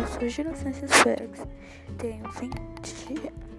Hello, sou Girassência Félix, tenho 20